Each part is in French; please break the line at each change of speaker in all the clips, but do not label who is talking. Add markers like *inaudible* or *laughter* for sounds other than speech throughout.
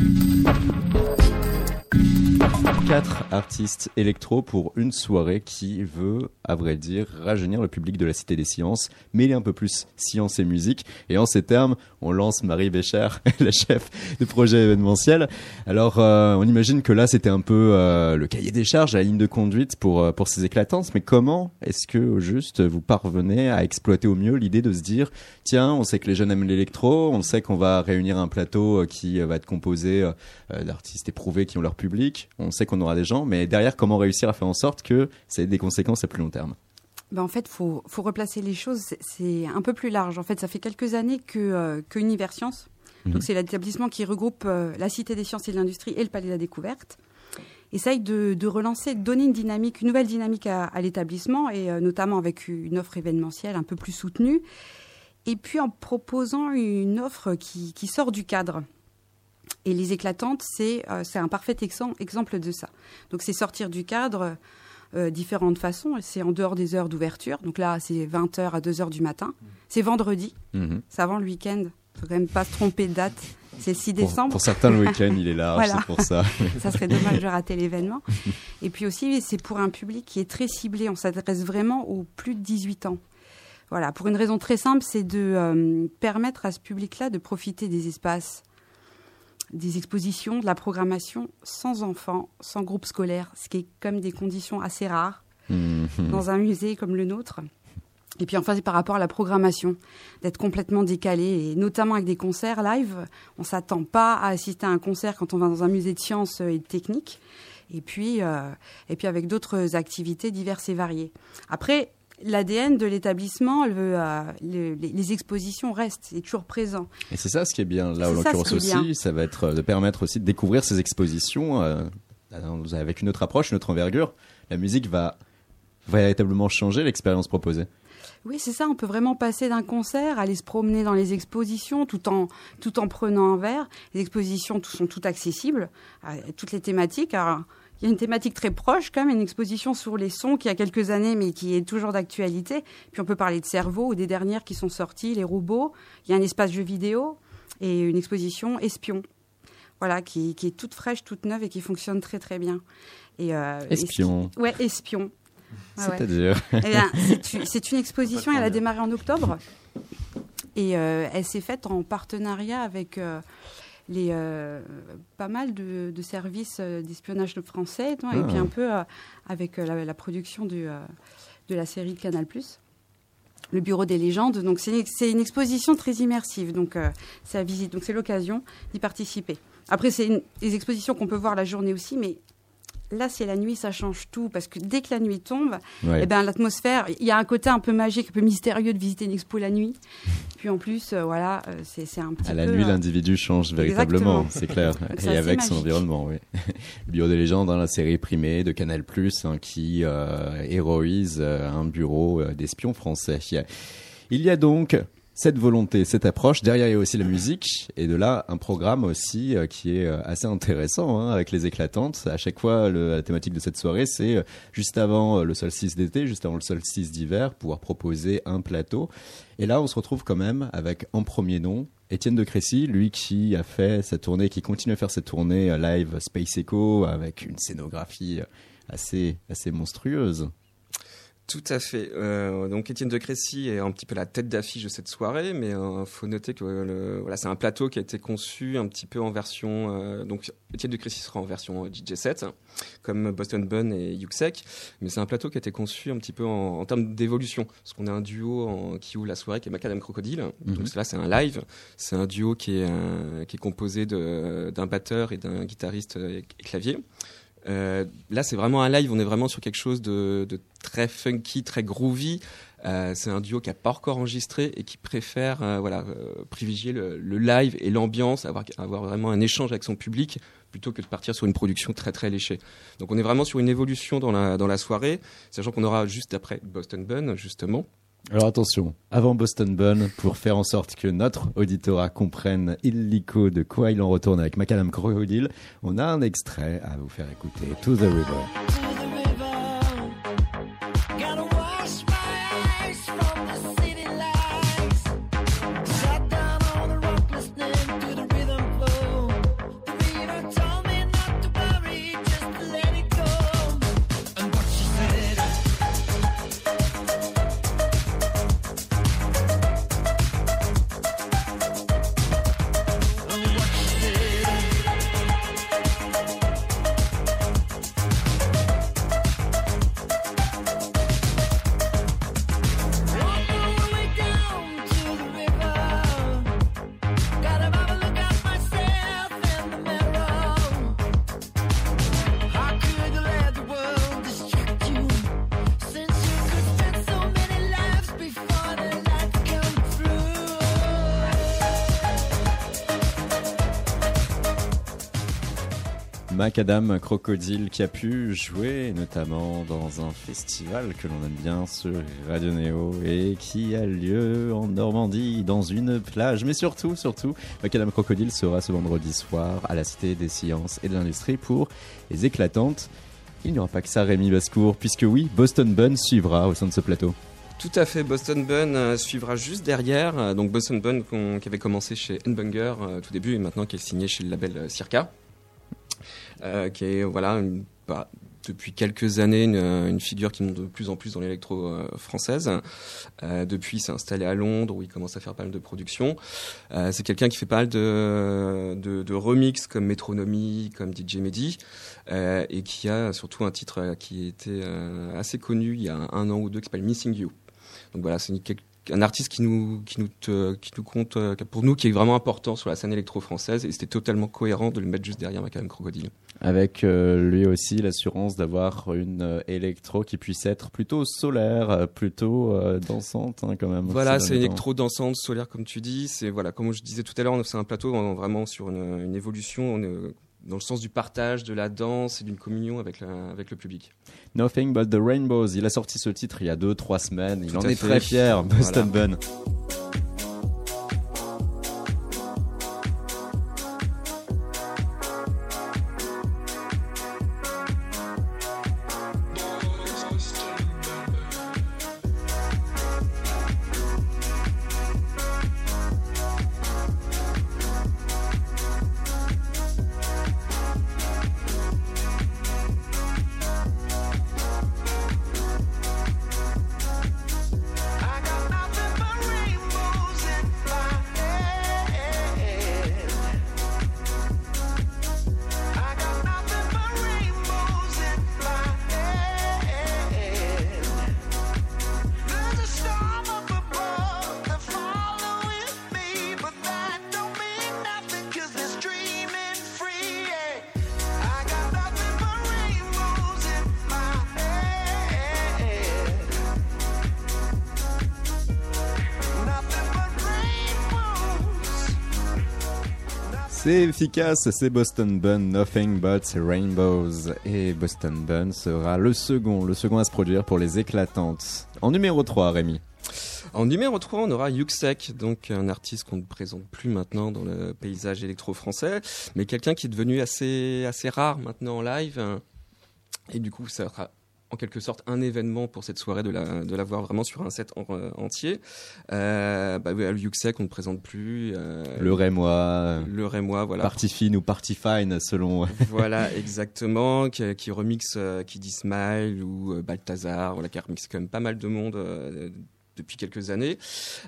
Thank you. Quatre artistes électro pour une soirée qui veut, à vrai dire, rajeunir le public de la Cité des Sciences, mêler un peu plus science et musique. Et en ces termes, on lance Marie Bécher, *laughs* la chef du projet événementiel. Alors, euh, on imagine que là, c'était un peu euh, le cahier des charges, la ligne de conduite pour, euh, pour ces éclatances. Mais comment est-ce que, au juste, vous parvenez à exploiter au mieux l'idée de se dire, tiens, on sait que les jeunes aiment l'électro, on sait qu'on va réunir un plateau qui va être composé d'artistes éprouvés qui ont leur public, on sait qu'on aura des gens, mais derrière, comment réussir à faire en sorte que ça ait des conséquences à plus long terme?
Ben en fait, faut, faut replacer les choses. C'est un peu plus large. En fait, ça fait quelques années que, euh, que Univers Sciences, donc mhm. c'est l'établissement qui regroupe euh, la Cité des Sciences et de l'Industrie et le Palais de la Découverte, essaye de, de, relancer, de donner une dynamique, une nouvelle dynamique à, l'établissement et euh, notamment avec une offre événementielle un peu plus soutenue. Et puis en proposant une offre qui, qui sort du cadre. Et les éclatantes, c'est un parfait exemple de ça. Donc c'est sortir du cadre euh, différentes façons. C'est en dehors des heures d'ouverture. Donc là, c'est 20h à 2h du matin. C'est vendredi. Mhm. C'est avant le week-end. Il faut quand même pas se tromper de date. C'est le 6 décembre.
Pour, certains, le week-end, il est large, *laughs* c'est pour ça. *laughs*
ça serait dommage de *laughs* rater l'événement. Et puis aussi, c'est pour un public qui est très ciblé. On s'adresse vraiment aux plus de 18 ans. Voilà, pour une raison très simple, c'est de euh, permettre à ce public-là de profiter des espaces des expositions, de la programmation sans enfants, sans groupe scolaire, ce qui est comme des conditions assez rares mhm. dans un musée comme le nôtre. Et puis enfin, c'est par rapport à la programmation, d'être complètement décalé, et notamment avec des concerts live. On s'attend pas à assister à un concert quand on va dans un musée de sciences et de technique. Et puis, euh, et puis avec d'autres activités diverses et variées. Après, l'ADN de l'établissement, euh, les, expositions restent, c'est toujours présent.
Et c'est ça ce qui est bien là, en l'occurrence aussi, ça va être de permettre aussi de découvrir ces expositions euh, avec une autre approche, une autre envergure. La musique va véritablement changer l'expérience proposée.
Oui, c'est ça. On peut vraiment passer d'un concert, aller se promener dans les expositions, tout en tout en prenant un verre. Les expositions sont toutes accessibles, toutes les thématiques. Alors, il y a une thématique très proche, quand même, une exposition sur les sons qui a quelques années, mais qui est toujours d'actualité. Puis on peut parler de cerveau ou des dernières qui sont sorties, les robots. Il y a un espace jeu vidéo et une exposition espion. Voilà, qui, est toute fraîche, toute neuve et qui fonctionne très très bien.
Et, euh, espion.
ouais, espion. *laughs*
C'est-à-dire
eh C'est une exposition, elle a démarré en octobre. Et euh, elle s'est faite en partenariat avec euh, les, euh, pas mal de, services euh, d'espionnage français, et puis ah. un peu euh, avec la, production du, de la série Canal+. Le Bureau des légendes. Donc c'est une, exposition très immersive. Donc c'est à visite. Donc c'est l'occasion d'y participer. Après c'est des expositions qu'on peut voir la journée aussi, mais là, c'est la nuit, ça change tout parce que dès que la nuit tombe, eh ben l'atmosphère, il y a un côté un peu magique, un peu mystérieux de visiter une expo la nuit. Puis en plus, euh, voilà, euh, c'est un petit
à la nuit, euh, l'individu change véritablement, c'est clair, et avec son environnement. Oui. *laughs* Le bureau des légendes, dans la série primée de Canal hein, qui héroïse un bureau d'espions français. Il y a donc cette volonté, cette approche. Derrière, il y a aussi la musique. Et de là, un programme aussi euh, qui est euh, assez intéressant hein, avec les éclatantes. À chaque fois, la thématique de cette soirée, c'est euh, juste avant le solstice d'été, juste avant le solstice d'hiver, pouvoir proposer un plateau. Et là, on se retrouve quand même avec en premier nom Étienne de Crécy, lui qui a fait cette tournée, qui continue à faire cette tournée live Space Echo avec une scénographie assez, assez monstrueuse.
Tout à fait. Euh, donc Étienne de Crécy est un petit peu la tête d'affiche de cette soirée, mais il euh, faut noter que le, voilà, c'est un plateau qui a été conçu un petit peu en version. Euh, donc Étienne de Crécy sera en version DJ 7, comme Boston Bun et Yuxek, mais c'est un plateau qui a été conçu un petit peu en, termes d'évolution, parce qu'on a un duo en, qui ouvre la soirée qui est Macadam Crocodile. Mhm. Donc là c'est un live, c'est un duo qui est, qui est composé d'un batteur et d'un guitariste et clavier. Euh, là, c'est vraiment un live. On est vraiment sur quelque chose de, très funky, très groovy. Euh, c'est un duo qui n'a pas encore enregistré et qui préfère euh, voilà, privilégier le, live et l'ambiance, avoir, avoir vraiment un échange avec son public plutôt que de partir sur une production très très léchée. Donc on est vraiment sur une évolution dans la, dans la soirée, sachant qu'on aura juste après Boston Bun, justement.
Alors attention, avant Boston Bun, pour faire en sorte que notre auditorat comprenne illico de quoi il en retourne avec Macadam Crocodile, on a un extrait à vous faire écouter, To the River. Macadam Crocodile qui a pu jouer notamment dans un festival que l'on aime bien sur Radio Néo et qui a lieu en Normandie dans une plage. Mais surtout, surtout, Macadam Crocodile sera ce vendredi soir à la Cité des Sciences et de l'Industrie pour les éclatantes. Il n'y aura pas que ça, Rémi Bascourt, puisque oui, Boston Bun suivra au sein de ce plateau.
Tout à fait, Boston Bun euh, suivra juste derrière. Euh, donc Boston Bun qui avait commencé chez Enbunger euh, tout début et maintenant qui est signé chez le label Circa. Euh, qui est voilà bah, depuis quelques années une, figure qui monte de plus en plus dans l'électro euh, française. Euh, depuis, il s'est installé à Londres où il commence à faire pas mal de production. c'est quelqu'un qui fait pas mal de remix comme Metronomy, comme DJ Mehdi, et qui a surtout un titre qui était assez connu il y a un an ou deux qui s'appelle Missing You. Donc voilà, c'est un artiste qui nous, qui nous, qui nous compte, pour nous, qui est vraiment important sur la scène électro-française, et c'était totalement cohérent de le mettre juste derrière Macadam Crocodile
avec euh, lui aussi l'assurance d'avoir une euh, électro qui puisse être plutôt solaire, euh, plutôt dansante hein, quand même.
Voilà, c'est une électro dansante, solaire comme tu dis. C'est voilà, comme je disais tout à l'heure, c'est un plateau vraiment sur une, une évolution. Dans le sens du partage, de la danse et d'une communion avec, avec le public.
Nothing but the Rainbows. Il a sorti ce titre il y a 2-3 semaines. Il en est très fier, Boston Bun. C'est efficace, c'est Boston Bun, Nothing But Rainbows. Et Boston Bun sera le second, le second à se produire pour les éclatantes. En numéro 3, Rémi.
En numéro 3, on aura Yuxek, donc un artiste qu'on ne présente plus maintenant dans le paysage électro-français, mais quelqu'un qui est devenu assez, assez rare maintenant en live. Et du coup, ça sera en quelque sorte un événement pour cette soirée de la, de la voir vraiment sur un set euh, entier. Euh, bah, le Yuxek, on ne présente plus.
Euh, le Rémois.
Le Rémois, voilà.
Party fine ou Party fine, selon. *laughs*
voilà, exactement. Qui, qui remixe euh, Kiddy Smile ou Balthazar, voilà, qui remixe quand même pas mal de monde depuis quelques années.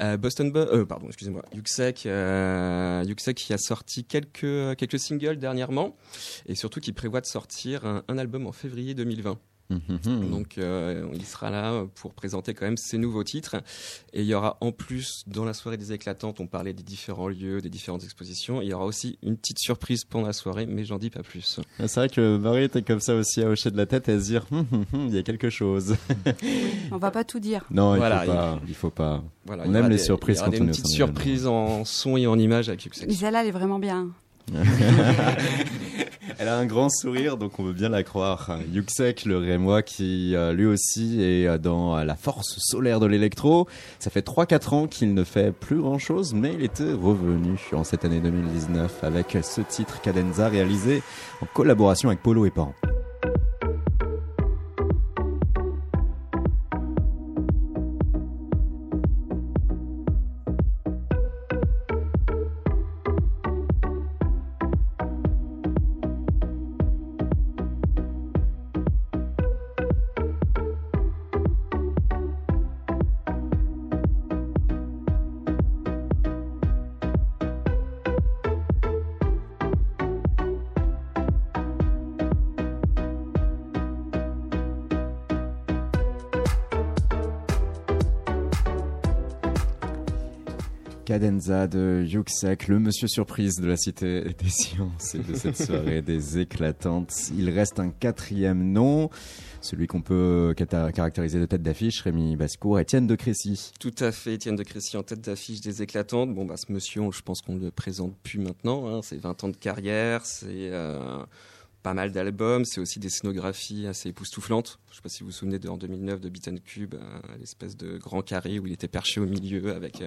Euh, Boston, euh, pardon, excusez-moi, Yuxek, euh, Yuxek qui a sorti quelques quelques singles dernièrement et surtout qui prévoit de sortir un, un album en février 2020. Mhm. Donc euh, il sera là pour présenter quand même ses nouveaux titres. Et il y aura en plus, dans la soirée des éclatantes, on parlait des différents lieux, des différentes expositions. Il y aura aussi une petite surprise pendant la soirée, mais j'en dis pas plus.
Ah, c'est vrai que Marie était comme ça aussi à hocher de la tête et à se dire, hum, hum, hum, il y a quelque chose.
on va pas tout dire.
Non, il voilà, faut pas. Il, faut pas. Voilà, on aime les surprises
quand
on est une
petite surprise en son et en image avec
celle-là, elle est vraiment bien. *laughs* *laughs*
Elle a un grand sourire, donc on veut bien la croire. Yuxek, le Rémois, qui euh, lui aussi est euh, dans la force solaire de l'électro. Ça fait 3-4 ans qu'il ne fait plus grand-chose, mais il était revenu en cette année 2019 avec ce titre Cadenza réalisé en collaboration avec Polo et Pan. Cadenza de Yuxek, le monsieur surprise de la cité des sciences et de cette *laughs* soirée des éclatantes. Il reste un quatrième nom, celui qu'on peut caractériser de tête d'affiche, Rémi Bascourt, Étienne de Crécy.
Tout à fait, Étienne de Crécy en tête d'affiche des éclatantes. Bon, bah, ce monsieur, je pense qu'on ne le présente plus maintenant. Hein. C'est 20 ans de carrière, c'est... Euh, pas mal d'albums. C'est aussi des scénographies assez époustouflantes. Je ne sais pas si vous vous souvenez de en 2009 de Beat and Cube, l'espèce de grand carré où il était perché au milieu avec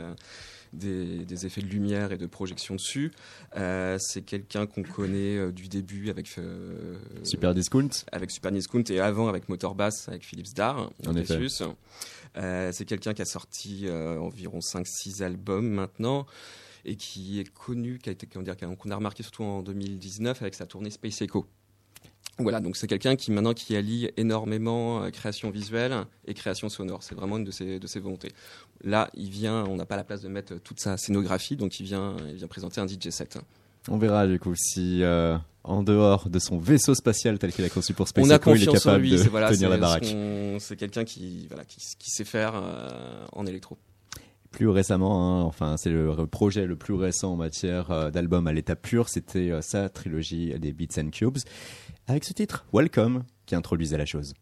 des, effets de lumière et de projection dessus. Euh, c'est quelqu'un qu'on connaît euh, du début avec
euh, Super Discount,
avec Super Discount et avant avec Motorbass avec Philips Dar.
En effet.
c'est quelqu'un qui a sorti environ 5-6 albums maintenant et qui est connu, qui a été, qu'on a remarqué surtout en 2019 avec sa tournée Space Echo. Voilà, donc c'est quelqu'un qui maintenant qui allie énormément euh, création visuelle et création sonore. C'est vraiment une de ses, de ses volontés. Là, il vient, on n'a pas la place de mettre toute sa scénographie, donc il vient, il vient présenter un DJ set.
On verra du coup si euh, en dehors de son vaisseau spatial tel qu'il a conçu pour Space
on
a
il
est capable
lui,
de tenir la baraque.
C'est quelqu'un qui, voilà, qui, sait faire euh, en électro
plus récemment, hein, enfin c'est le projet le plus récent en matière d'album à l'état pur, c'était sa trilogie des Beats and Cubes avec ce titre, Welcome, qui introduisait la chose.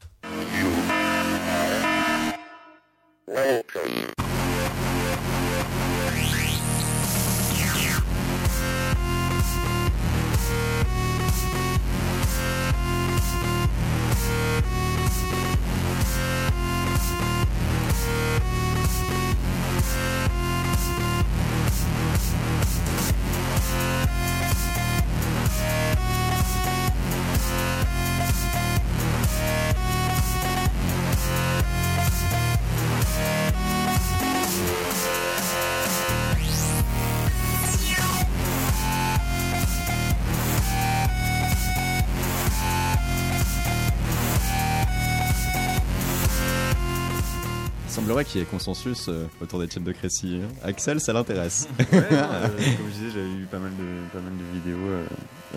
Semblerait qu'il y ait consensus euh, autour des chaînes de Crécy. Hein. Axel, ça l'intéresse. *laughs*
Ouais, *laughs* euh, comme je disais, j'avais eu pas mal de, pas mal de vidéos euh,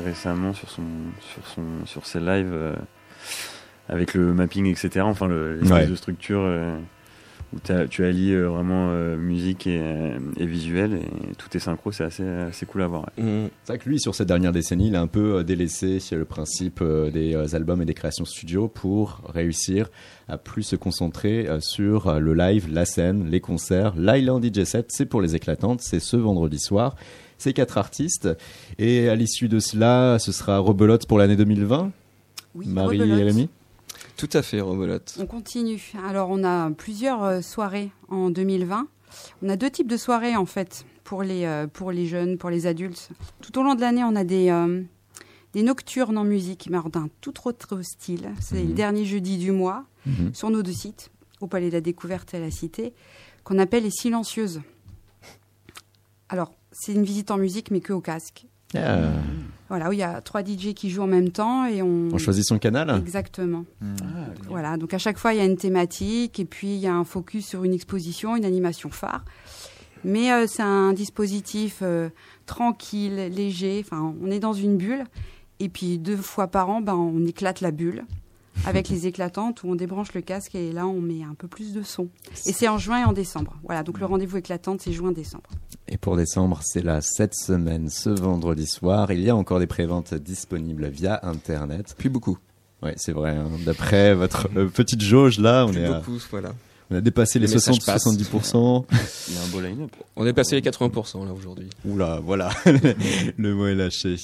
récemment sur, son, sur, son, sur ses lives avec le mapping, etc. Enfin, l'espèce de structure où tu allies vraiment musique et, et, visuel et tout est synchro, c'est assez, assez cool à voir.
Mmh. C'est vrai que lui, sur cette dernière décennie, il a un peu délaissé le principe des albums et des créations studio pour réussir à plus se concentrer euh, sur euh, le live, la scène, les concerts. L'Island DJ set, c'est pour les éclatantes, c'est ce vendredi soir. C'est quatre artistes. Et à l'issue de cela, ce sera Rebelote pour l'année 2020
Oui,
Marie et Rémi
Tout à fait, Rebelote.
On continue. Alors, on a plusieurs euh, soirées en 2020. On a deux types de soirées, en fait, pour les, pour les jeunes, pour les adultes. Tout au long de l'année, on a des, des nocturnes en musique, mais d'un tout autre style. C'est le mhm. dernier jeudi du mois, mhm. sur nos deux sites, au Palais de la Découverte et à la Cité, qu'on appelle les silencieuses. Alors, c'est une visite en musique, mais que au casque. Ah. Voilà, où il y a trois DJ qui jouent en même temps et on.
On choisit son canal
Exactement. Hmm. Ah, voilà, donc à chaque fois, il y a une thématique et puis il y a un focus sur une exposition, une animation phare. Mais euh, c'est un dispositif euh, tranquille, léger. Enfin, on est dans une bulle et puis deux fois par an, ben, on éclate la bulle avec *laughs* les éclatantes où on débranche le casque et là on met un peu plus de son. Et c'est en juin et en décembre. Voilà, donc le rendez-vous éclatante c'est juin-décembre.
Et pour décembre, c'est là cette semaine, ce vendredi soir. Il y a encore des préventes disponibles via Internet.
Plus beaucoup.
Oui, c'est vrai. Hein. D'après votre euh, petite jauge là, on est
beaucoup, voilà.
On a dépassé les, 60-70%.
Il y a un beau line-up.
On est passé les 80% là aujourd'hui.
Oula, voilà. *laughs* le mot est lâché.